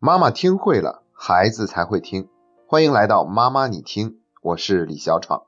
妈妈听会了，孩子才会听。欢迎来到妈妈你听，我是李小闯。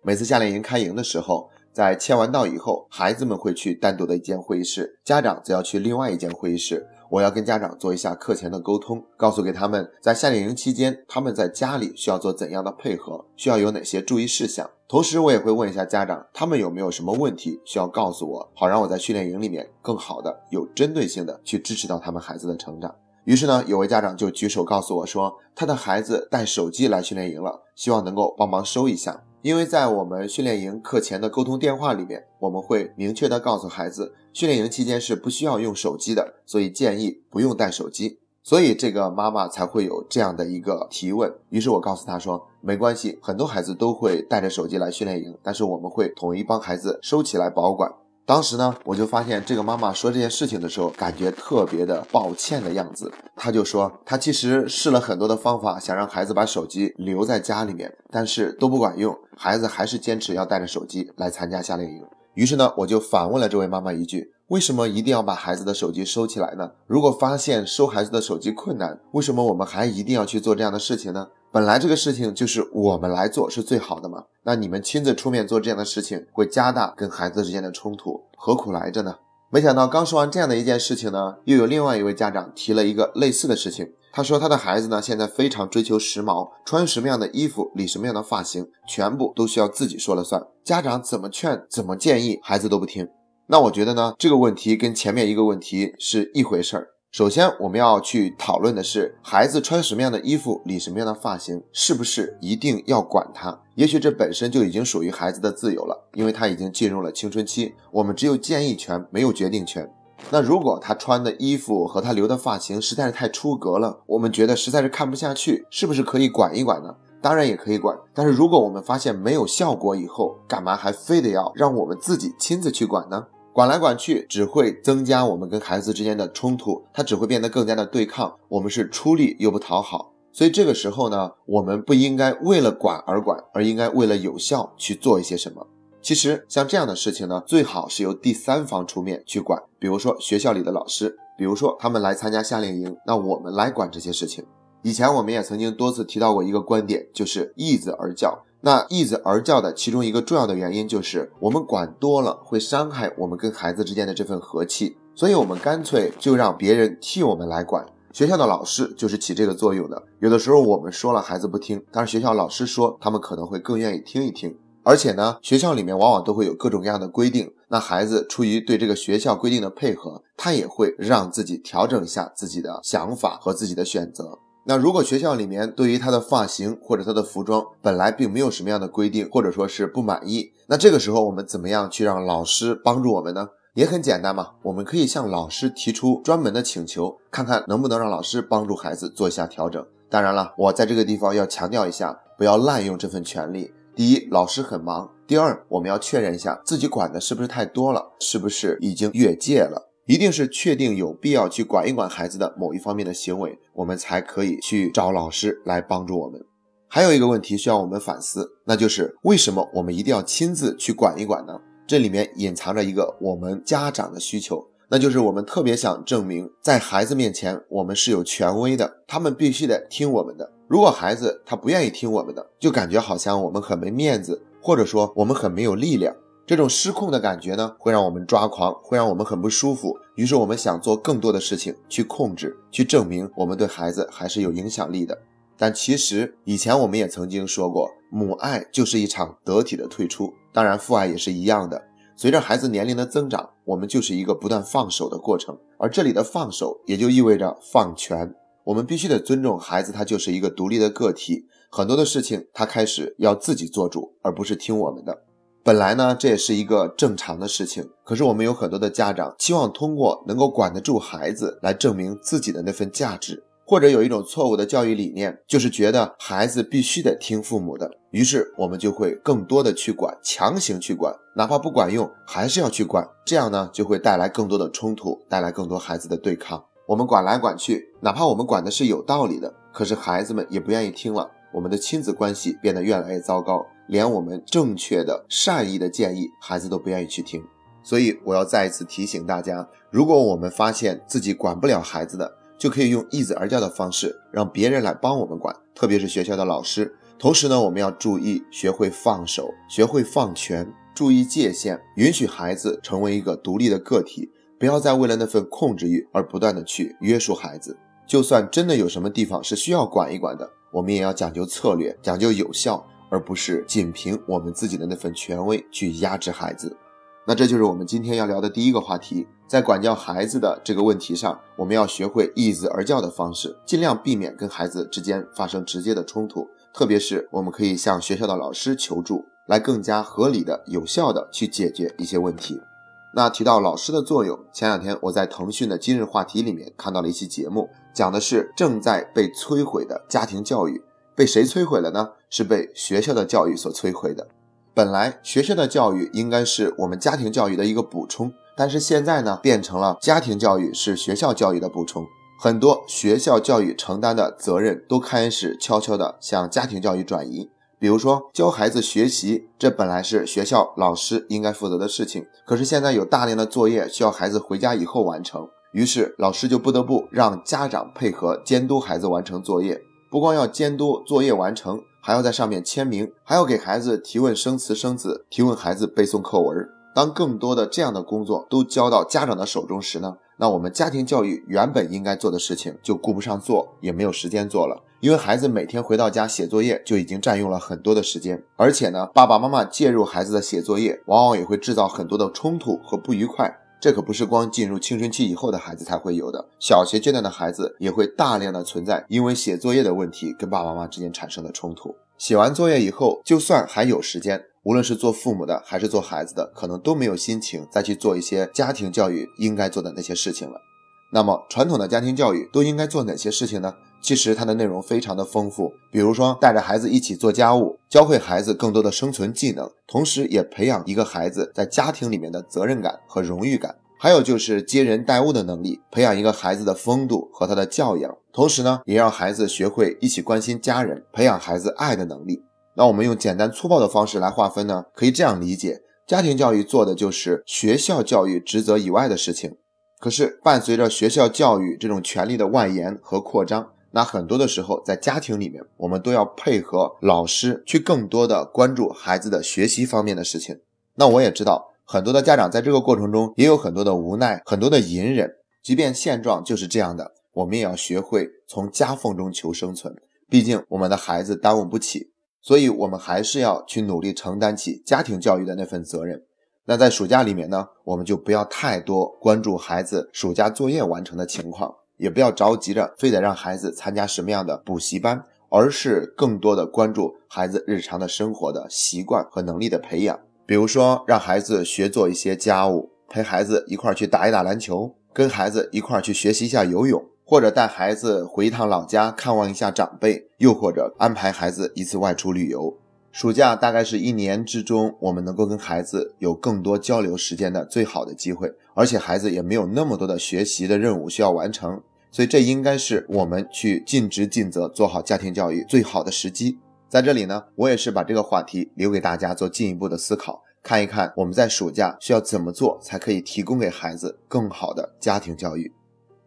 每次夏令营开营的时候，在签完到以后，孩子们会去单独的一间会议室，家长则要去另外一间会议室。我要跟家长做一下课前的沟通，告诉给他们在夏令营期间他们在家里需要做怎样的配合，需要有哪些注意事项。同时，我也会问一下家长，他们有没有什么问题需要告诉我，好让我在训练营里面更好的、有针对性的去支持到他们孩子的成长。于是呢，有位家长就举手告诉我说，他的孩子带手机来训练营了，希望能够帮忙收一下。因为在我们训练营课前的沟通电话里面，我们会明确的告诉孩子，训练营期间是不需要用手机的，所以建议不用带手机。所以这个妈妈才会有这样的一个提问。于是我告诉她说，没关系，很多孩子都会带着手机来训练营，但是我们会统一帮孩子收起来保管。当时呢，我就发现这个妈妈说这件事情的时候，感觉特别的抱歉的样子。她就说，她其实试了很多的方法，想让孩子把手机留在家里面，但是都不管用，孩子还是坚持要带着手机来参加夏令营。于是呢，我就反问了这位妈妈一句：为什么一定要把孩子的手机收起来呢？如果发现收孩子的手机困难，为什么我们还一定要去做这样的事情呢？本来这个事情就是我们来做是最好的嘛，那你们亲自出面做这样的事情，会加大跟孩子之间的冲突，何苦来着呢？没想到刚说完这样的一件事情呢，又有另外一位家长提了一个类似的事情。他说他的孩子呢，现在非常追求时髦，穿什么样的衣服，理什么样的发型，全部都需要自己说了算，家长怎么劝，怎么建议，孩子都不听。那我觉得呢，这个问题跟前面一个问题是一回事儿。首先，我们要去讨论的是，孩子穿什么样的衣服，理什么样的发型，是不是一定要管他？也许这本身就已经属于孩子的自由了，因为他已经进入了青春期，我们只有建议权，没有决定权。那如果他穿的衣服和他留的发型实在是太出格了，我们觉得实在是看不下去，是不是可以管一管呢？当然也可以管，但是如果我们发现没有效果以后，干嘛还非得要让我们自己亲自去管呢？管来管去，只会增加我们跟孩子之间的冲突，他只会变得更加的对抗。我们是出力又不讨好，所以这个时候呢，我们不应该为了管而管，而应该为了有效去做一些什么。其实像这样的事情呢，最好是由第三方出面去管，比如说学校里的老师，比如说他们来参加夏令营，那我们来管这些事情。以前我们也曾经多次提到过一个观点，就是易子而教。那易子而教的其中一个重要的原因就是，我们管多了会伤害我们跟孩子之间的这份和气，所以我们干脆就让别人替我们来管。学校的老师就是起这个作用的。有的时候我们说了孩子不听，但是学校老师说，他们可能会更愿意听一听。而且呢，学校里面往往都会有各种各样的规定，那孩子出于对这个学校规定的配合，他也会让自己调整一下自己的想法和自己的选择。那如果学校里面对于他的发型或者他的服装本来并没有什么样的规定，或者说是不满意，那这个时候我们怎么样去让老师帮助我们呢？也很简单嘛，我们可以向老师提出专门的请求，看看能不能让老师帮助孩子做一下调整。当然了，我在这个地方要强调一下，不要滥用这份权利。第一，老师很忙；第二，我们要确认一下自己管的是不是太多了，是不是已经越界了。一定是确定有必要去管一管孩子的某一方面的行为，我们才可以去找老师来帮助我们。还有一个问题需要我们反思，那就是为什么我们一定要亲自去管一管呢？这里面隐藏着一个我们家长的需求，那就是我们特别想证明，在孩子面前我们是有权威的，他们必须得听我们的。如果孩子他不愿意听我们的，就感觉好像我们很没面子，或者说我们很没有力量。这种失控的感觉呢，会让我们抓狂，会让我们很不舒服。于是我们想做更多的事情去控制，去证明我们对孩子还是有影响力的。但其实以前我们也曾经说过，母爱就是一场得体的退出，当然父爱也是一样的。随着孩子年龄的增长，我们就是一个不断放手的过程。而这里的放手，也就意味着放权。我们必须得尊重孩子，他就是一个独立的个体，很多的事情他开始要自己做主，而不是听我们的。本来呢，这也是一个正常的事情。可是我们有很多的家长期望通过能够管得住孩子来证明自己的那份价值，或者有一种错误的教育理念，就是觉得孩子必须得听父母的。于是我们就会更多的去管，强行去管，哪怕不管用，还是要去管。这样呢，就会带来更多的冲突，带来更多孩子的对抗。我们管来管去，哪怕我们管的是有道理的，可是孩子们也不愿意听了，我们的亲子关系变得越来越糟糕。连我们正确的、善意的建议，孩子都不愿意去听。所以，我要再一次提醒大家：如果我们发现自己管不了孩子的，就可以用易子而教的方式，让别人来帮我们管，特别是学校的老师。同时呢，我们要注意学会放手，学会放权，注意界限，允许孩子成为一个独立的个体，不要再为了那份控制欲而不断的去约束孩子。就算真的有什么地方是需要管一管的，我们也要讲究策略，讲究有效，而不是仅凭我们自己的那份权威去压制孩子。那这就是我们今天要聊的第一个话题，在管教孩子的这个问题上，我们要学会易子而教的方式，尽量避免跟孩子之间发生直接的冲突。特别是我们可以向学校的老师求助，来更加合理的、有效的去解决一些问题。那提到老师的作用，前两天我在腾讯的今日话题里面看到了一期节目，讲的是正在被摧毁的家庭教育，被谁摧毁了呢？是被学校的教育所摧毁的。本来学校的教育应该是我们家庭教育的一个补充，但是现在呢，变成了家庭教育是学校教育的补充。很多学校教育承担的责任都开始悄悄地向家庭教育转移。比如说，教孩子学习，这本来是学校老师应该负责的事情，可是现在有大量的作业需要孩子回家以后完成，于是老师就不得不让家长配合监督孩子完成作业，不光要监督作业完成。还要在上面签名，还要给孩子提问生词生子，提问孩子背诵课文。当更多的这样的工作都交到家长的手中时呢？那我们家庭教育原本应该做的事情就顾不上做，也没有时间做了。因为孩子每天回到家写作业就已经占用了很多的时间，而且呢，爸爸妈妈介入孩子的写作业，往往也会制造很多的冲突和不愉快。这可不是光进入青春期以后的孩子才会有的，小学阶段的孩子也会大量的存在因为写作业的问题跟爸爸妈妈之间产生的冲突。写完作业以后，就算还有时间，无论是做父母的还是做孩子的，可能都没有心情再去做一些家庭教育应该做的那些事情了。那么，传统的家庭教育都应该做哪些事情呢？其实它的内容非常的丰富，比如说带着孩子一起做家务，教会孩子更多的生存技能，同时也培养一个孩子在家庭里面的责任感和荣誉感。还有就是接人待物的能力，培养一个孩子的风度和他的教养，同时呢，也让孩子学会一起关心家人，培养孩子爱的能力。那我们用简单粗暴的方式来划分呢，可以这样理解：家庭教育做的就是学校教育职责以外的事情。可是伴随着学校教育这种权利的外延和扩张，那很多的时候在家庭里面，我们都要配合老师去更多的关注孩子的学习方面的事情。那我也知道。很多的家长在这个过程中也有很多的无奈，很多的隐忍。即便现状就是这样的，我们也要学会从夹缝中求生存。毕竟我们的孩子耽误不起，所以我们还是要去努力承担起家庭教育的那份责任。那在暑假里面呢，我们就不要太多关注孩子暑假作业完成的情况，也不要着急着非得让孩子参加什么样的补习班，而是更多的关注孩子日常的生活的习惯和能力的培养。比如说，让孩子学做一些家务，陪孩子一块去打一打篮球，跟孩子一块去学习一下游泳，或者带孩子回一趟老家看望一下长辈，又或者安排孩子一次外出旅游。暑假大概是一年之中我们能够跟孩子有更多交流时间的最好的机会，而且孩子也没有那么多的学习的任务需要完成，所以这应该是我们去尽职尽责做好家庭教育最好的时机。在这里呢，我也是把这个话题留给大家做进一步的思考，看一看我们在暑假需要怎么做才可以提供给孩子更好的家庭教育。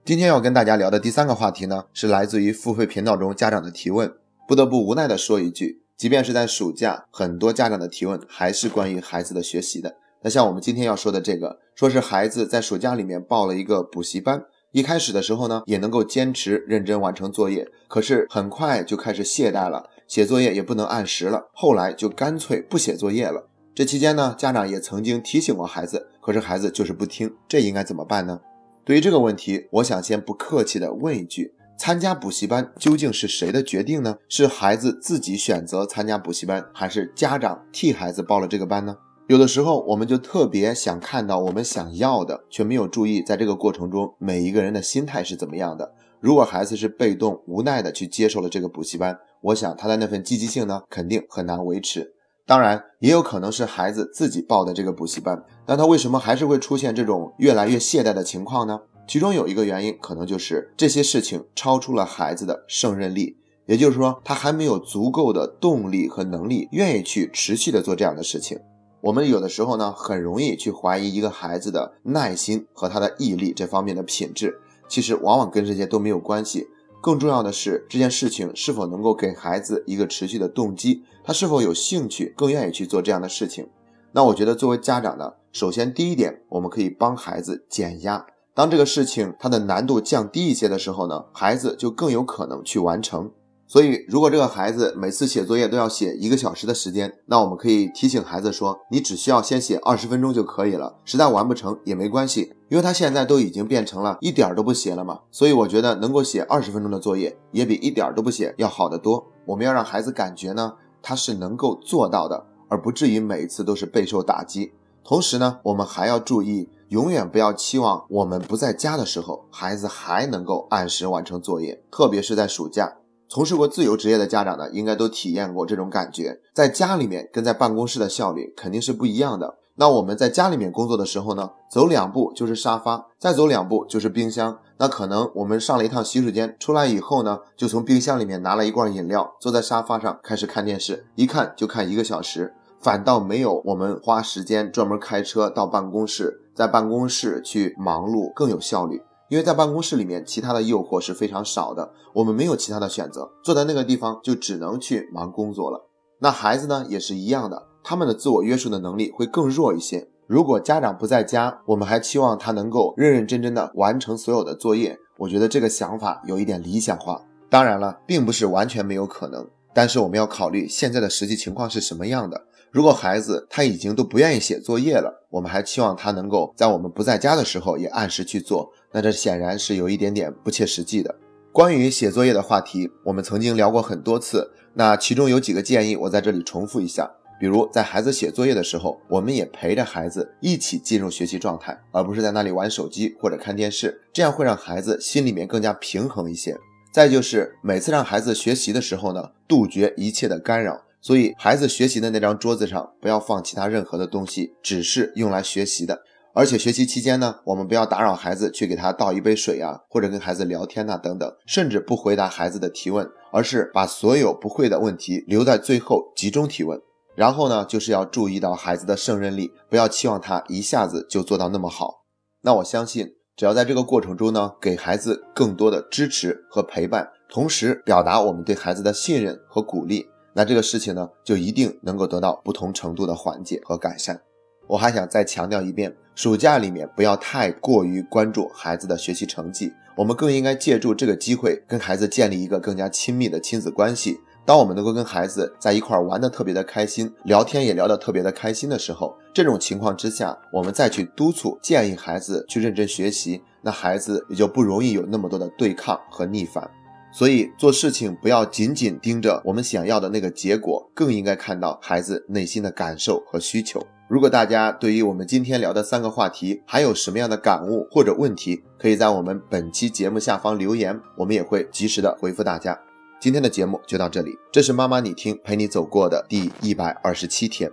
今天要跟大家聊的第三个话题呢，是来自于付费频道中家长的提问。不得不无奈的说一句，即便是在暑假，很多家长的提问还是关于孩子的学习的。那像我们今天要说的这个，说是孩子在暑假里面报了一个补习班，一开始的时候呢，也能够坚持认真完成作业，可是很快就开始懈怠了。写作业也不能按时了，后来就干脆不写作业了。这期间呢，家长也曾经提醒过孩子，可是孩子就是不听，这应该怎么办呢？对于这个问题，我想先不客气的问一句：参加补习班究竟是谁的决定呢？是孩子自己选择参加补习班，还是家长替孩子报了这个班呢？有的时候，我们就特别想看到我们想要的，却没有注意在这个过程中每一个人的心态是怎么样的。如果孩子是被动无奈的去接受了这个补习班，我想他的那份积极性呢，肯定很难维持。当然，也有可能是孩子自己报的这个补习班，那他为什么还是会出现这种越来越懈怠的情况呢？其中有一个原因，可能就是这些事情超出了孩子的胜任力，也就是说，他还没有足够的动力和能力，愿意去持续的做这样的事情。我们有的时候呢，很容易去怀疑一个孩子的耐心和他的毅力这方面的品质。其实往往跟这些都没有关系。更重要的是，这件事情是否能够给孩子一个持续的动机，他是否有兴趣，更愿意去做这样的事情。那我觉得作为家长呢，首先第一点，我们可以帮孩子减压。当这个事情它的难度降低一些的时候呢，孩子就更有可能去完成。所以，如果这个孩子每次写作业都要写一个小时的时间，那我们可以提醒孩子说，你只需要先写二十分钟就可以了，实在完不成也没关系，因为他现在都已经变成了一点都不写了嘛。所以我觉得能够写二十分钟的作业，也比一点都不写要好得多。我们要让孩子感觉呢，他是能够做到的，而不至于每一次都是备受打击。同时呢，我们还要注意，永远不要期望我们不在家的时候，孩子还能够按时完成作业，特别是在暑假。从事过自由职业的家长呢，应该都体验过这种感觉，在家里面跟在办公室的效率肯定是不一样的。那我们在家里面工作的时候呢，走两步就是沙发，再走两步就是冰箱。那可能我们上了一趟洗手间，出来以后呢，就从冰箱里面拿了一罐饮料，坐在沙发上开始看电视，一看就看一个小时，反倒没有我们花时间专门开车到办公室，在办公室去忙碌更有效率。因为在办公室里面，其他的诱惑是非常少的，我们没有其他的选择，坐在那个地方就只能去忙工作了。那孩子呢也是一样的，他们的自我约束的能力会更弱一些。如果家长不在家，我们还期望他能够认认真真的完成所有的作业，我觉得这个想法有一点理想化。当然了，并不是完全没有可能，但是我们要考虑现在的实际情况是什么样的。如果孩子他已经都不愿意写作业了，我们还期望他能够在我们不在家的时候也按时去做，那这显然是有一点点不切实际的。关于写作业的话题，我们曾经聊过很多次，那其中有几个建议，我在这里重复一下。比如在孩子写作业的时候，我们也陪着孩子一起进入学习状态，而不是在那里玩手机或者看电视，这样会让孩子心里面更加平衡一些。再就是每次让孩子学习的时候呢，杜绝一切的干扰。所以，孩子学习的那张桌子上不要放其他任何的东西，只是用来学习的。而且学习期间呢，我们不要打扰孩子去给他倒一杯水啊，或者跟孩子聊天呐等等，甚至不回答孩子的提问，而是把所有不会的问题留在最后集中提问。然后呢，就是要注意到孩子的胜任力，不要期望他一下子就做到那么好。那我相信，只要在这个过程中呢，给孩子更多的支持和陪伴，同时表达我们对孩子的信任和鼓励。那这个事情呢，就一定能够得到不同程度的缓解和改善。我还想再强调一遍，暑假里面不要太过于关注孩子的学习成绩，我们更应该借助这个机会跟孩子建立一个更加亲密的亲子关系。当我们能够跟孩子在一块玩的特别的开心，聊天也聊得特别的开心的时候，这种情况之下，我们再去督促建议孩子去认真学习，那孩子也就不容易有那么多的对抗和逆反。所以做事情不要仅仅盯着我们想要的那个结果，更应该看到孩子内心的感受和需求。如果大家对于我们今天聊的三个话题还有什么样的感悟或者问题，可以在我们本期节目下方留言，我们也会及时的回复大家。今天的节目就到这里，这是妈妈你听陪你走过的第一百二十七天。